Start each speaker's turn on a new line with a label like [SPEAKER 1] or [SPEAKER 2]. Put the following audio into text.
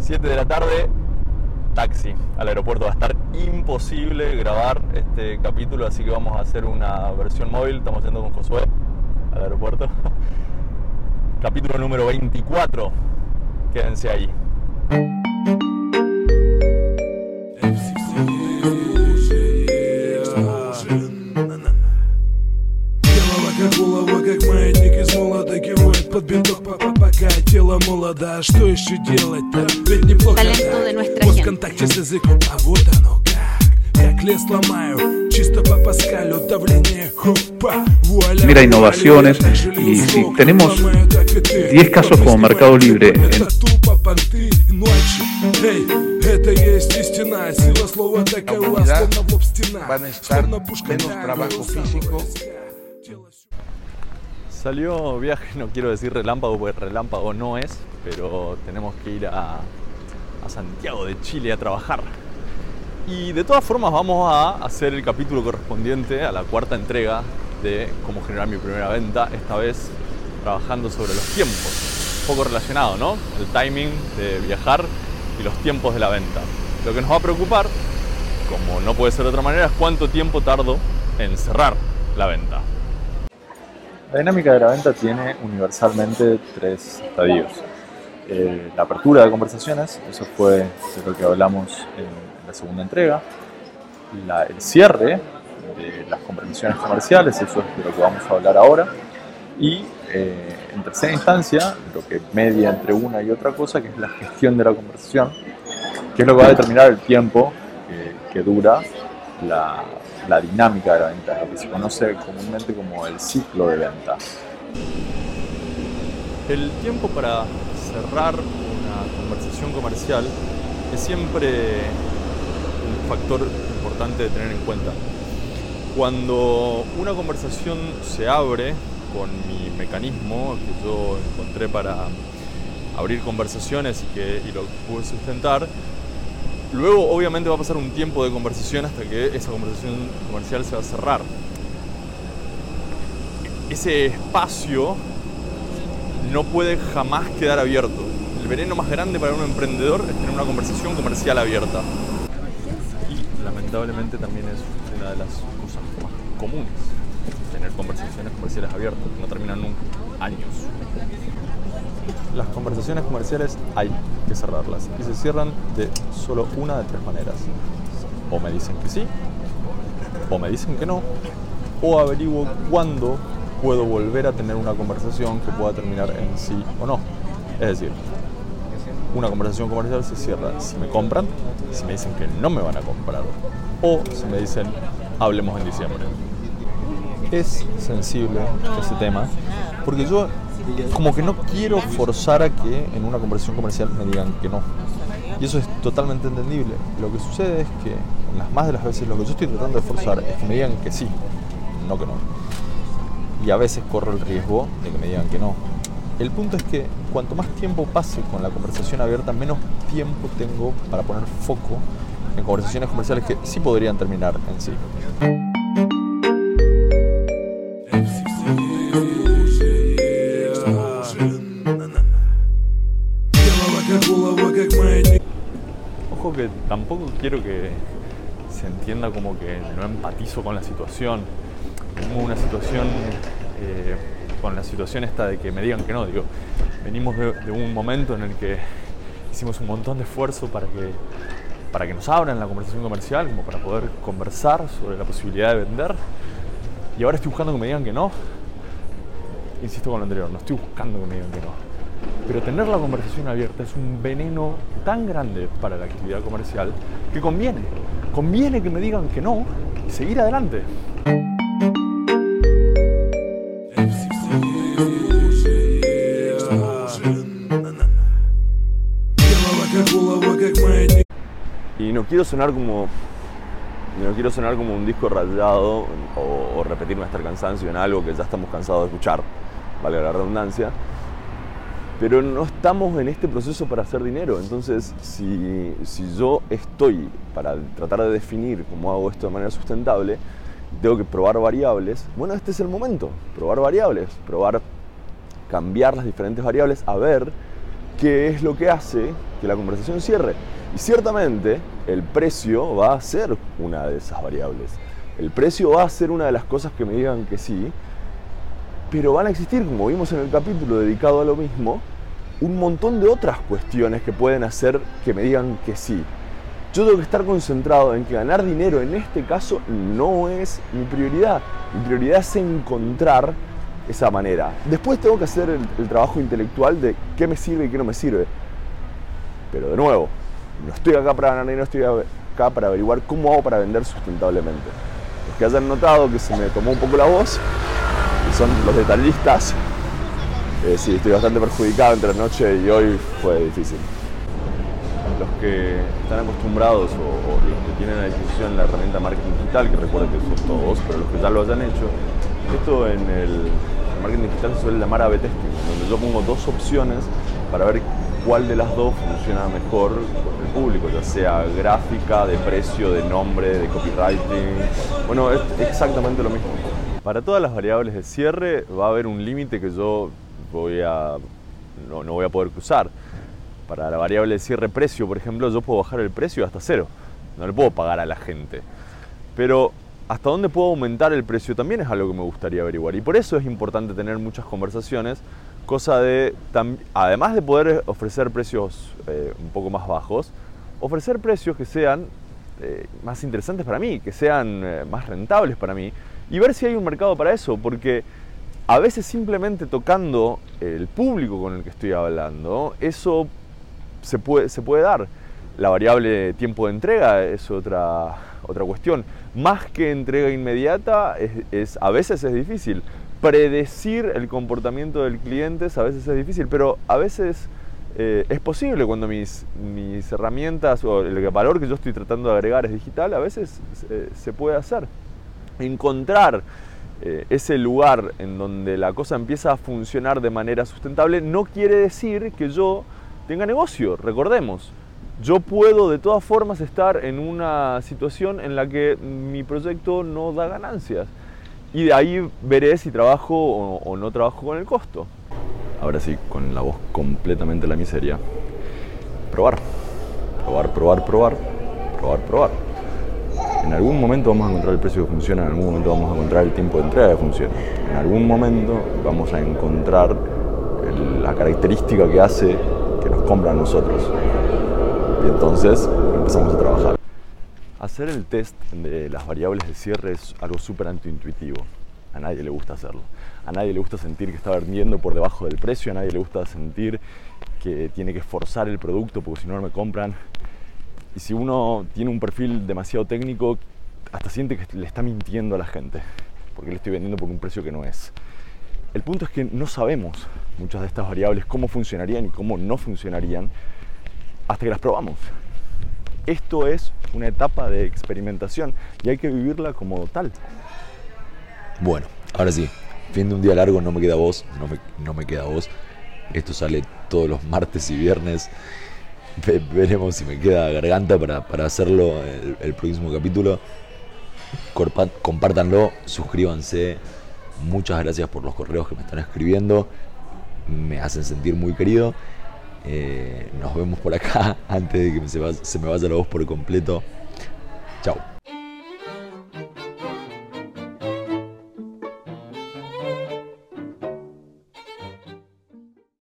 [SPEAKER 1] 7 de la tarde, taxi al aeropuerto. Va a estar imposible grabar este capítulo, así que vamos a hacer una versión móvil. Estamos yendo con Josué al aeropuerto. Capítulo número 24. Quédense ahí.
[SPEAKER 2] Голова как булава, как маятник из молота Кивает под бинток, пока пока тело молодо А что еще делать-то? контакте с языком, а вот оно как Как лес ломаю, чисто по паскалю Давление, хопа, вуаля
[SPEAKER 3] Mira, innovaciones,
[SPEAKER 2] вуаля,
[SPEAKER 3] y si
[SPEAKER 2] железок,
[SPEAKER 3] tenemos
[SPEAKER 2] ломаю, так и ты.
[SPEAKER 3] 10 casos como Mercado Libre
[SPEAKER 2] Это
[SPEAKER 3] en-
[SPEAKER 2] тупо понты и ночи Эй, это есть истина Сила слова такова,
[SPEAKER 4] humanidad
[SPEAKER 2] словно в лоб стена
[SPEAKER 4] van a estar
[SPEAKER 2] Словно пушка
[SPEAKER 4] menos
[SPEAKER 2] на
[SPEAKER 4] trabajo
[SPEAKER 2] голову
[SPEAKER 4] físico.
[SPEAKER 2] Тело
[SPEAKER 1] Salió viaje, no quiero decir relámpago porque relámpago no es, pero tenemos que ir a, a Santiago de Chile a trabajar. Y de todas formas vamos a hacer el capítulo correspondiente a la cuarta entrega de cómo generar mi primera venta, esta vez trabajando sobre los tiempos. Un poco relacionado, ¿no? El timing de viajar y los tiempos de la venta. Lo que nos va a preocupar, como no puede ser de otra manera, es cuánto tiempo tardo en cerrar la venta. La dinámica de la venta tiene universalmente tres estadios. Eh, la apertura de conversaciones, eso fue de lo que hablamos en la segunda entrega. La- el cierre de las conversaciones comerciales, eso es de lo que vamos a hablar ahora. Y eh, en tercera instancia, lo que media entre una y otra cosa, que es la gestión de la conversación, que es lo que va a determinar el tiempo que, que dura la, la dinámica de la venta, lo que se conoce comúnmente como el ciclo de venta. El tiempo para cerrar una conversación comercial es siempre un factor importante de tener en cuenta. Cuando una conversación se abre con mi mecanismo que yo encontré para abrir conversaciones y que y lo pude sustentar, luego obviamente va a pasar un tiempo de conversación hasta que esa conversación comercial se va a cerrar. Ese espacio no puede jamás quedar abierto. El veneno más grande para un emprendedor es tener una conversación comercial abierta. Y lamentablemente también es una de las cosas más comunes, tener conversaciones comerciales abiertas, no terminan nunca, años. Las conversaciones comerciales hay que cerrarlas y se cierran de solo una de tres maneras. O me dicen que sí, o me dicen que no, o averiguo cuándo puedo volver a tener una conversación que pueda terminar en sí o no. Es decir, una conversación comercial se cierra si me compran, si me dicen que no me van a comprar, o si me dicen hablemos en diciembre. Es sensible ese tema, porque yo como que no quiero forzar a que en una conversación comercial me digan que no. Y eso es totalmente entendible. Lo que sucede es que las más de las veces lo que yo estoy tratando de forzar es que me digan que sí, no que no y a veces corro el riesgo de que me digan que no. El punto es que cuanto más tiempo pase con la conversación abierta, menos tiempo tengo para poner foco en conversaciones comerciales que sí podrían terminar en sí. Ojo que tampoco quiero que se entienda como que no empatizo con la situación tengo una situación, eh, con la situación esta de que me digan que no. Digo, venimos de, de un momento en el que hicimos un montón de esfuerzo para que, para que nos abran la conversación comercial, como para poder conversar sobre la posibilidad de vender. Y ahora estoy buscando que me digan que no. Insisto con lo anterior, no estoy buscando que me digan que no. Pero tener la conversación abierta es un veneno tan grande para la actividad comercial que conviene. Conviene que me digan que no y seguir adelante. Y no quiero sonar como. No quiero sonar como un disco rayado o, o repetirme hasta el cansancio en algo que ya estamos cansados de escuchar, vale la redundancia. Pero no estamos en este proceso para hacer dinero. Entonces, si, si yo estoy para tratar de definir cómo hago esto de manera sustentable, tengo que probar variables. Bueno, este es el momento. Probar variables. Probar cambiar las diferentes variables a ver qué es lo que hace que la conversación cierre. Y ciertamente el precio va a ser una de esas variables. El precio va a ser una de las cosas que me digan que sí, pero van a existir, como vimos en el capítulo dedicado a lo mismo, un montón de otras cuestiones que pueden hacer que me digan que sí. Yo tengo que estar concentrado en que ganar dinero en este caso no es mi prioridad. Mi prioridad es encontrar esa manera. Después tengo que hacer el, trabajo intelectual de qué me sirve y qué no me sirve. Pero de nuevo, no estoy acá para ganar dinero, estoy acá para averiguar cómo hago para vender sustentablemente. Los que hayan notado que se me tomó un poco la voz, y son los detallistas, eh, sí, estoy bastante perjudicado entre anoche y hoy fue difícil los que están acostumbrados o, los que tienen a disposición la herramienta marketing digital, que recuerden que son todos, pero los que ya lo hayan hecho, esto en el, marketing digital se suele llamar A-B testing, donde yo pongo dos opciones para ver cuál de las dos funciona mejor con el público, ya sea gráfica, de precio, de nombre, de copywriting. Bueno, es exactamente lo mismo. Para todas las variables de cierre va a haber un límite que yo voy a, no, no voy a poder cruzar. Para la variable de cierre precio, por ejemplo, yo puedo bajar el precio hasta cero. No le puedo pagar a la gente. Pero hasta dónde puedo aumentar el precio también es algo que me gustaría averiguar. Y por eso es importante tener muchas conversaciones, cosa de, además de poder ofrecer precios eh, un poco más bajos, ofrecer precios que sean eh, más interesantes para mí, que sean eh, más rentables para mí, y ver si hay un mercado para eso, porque a veces simplemente tocando el público con el que estoy hablando, eso se puede, se puede dar. La variable tiempo de entrega es otra, otra cuestión. Más que entrega inmediata, es, a veces es difícil. Predecir el comportamiento del cliente a veces es difícil, pero a veces eh, es posible cuando mis, mis herramientas o el valor que yo estoy tratando de agregar es digital, a veces se puede hacer. Encontrar eh, ese lugar en donde la cosa empieza a funcionar de manera sustentable no quiere decir que yo tenga negocio, recordemos. Yo puedo de todas formas estar en una situación en la que mi proyecto no da ganancias. Y de ahí veré si trabajo o, no trabajo con el costo. Ahora sí, con la voz completamente la miseria. Probar. Probar, probar, probar. Probar, probar. En algún momento vamos a encontrar el precio que funciona, en algún momento vamos a encontrar el tiempo de entrega que funciona. En algún momento vamos a encontrar la característica que hace que nos compran nosotros. Y entonces empezamos a trabajar. Hacer el test de las variables de cierre es algo súper antiintuitivo. A nadie le gusta hacerlo. A nadie le gusta sentir que está vendiendo por debajo del precio. A nadie le gusta sentir que tiene que forzar el producto porque si no, no me compran. Y si uno tiene un perfil demasiado técnico, hasta siente que le está mintiendo a la gente. Porque le estoy vendiendo por un precio que no es. El punto es que no sabemos muchas de estas variables cómo funcionarían y cómo no funcionarían hasta que las probamos. Esto es una etapa de experimentación y hay que vivirla como tal.
[SPEAKER 5] Bueno, ahora sí, fin de un día largo, no me queda voz, no me, no me queda voz. Esto sale todos los martes y viernes. veremos si me queda garganta para, hacerlo el, próximo capítulo. Compártanlo, suscríbanse, Muchas gracias por los correos que me están escribiendo. Me hacen sentir muy querido. Eh, nos vemos por acá antes de que se, se me vaya la voz por completo. Chao.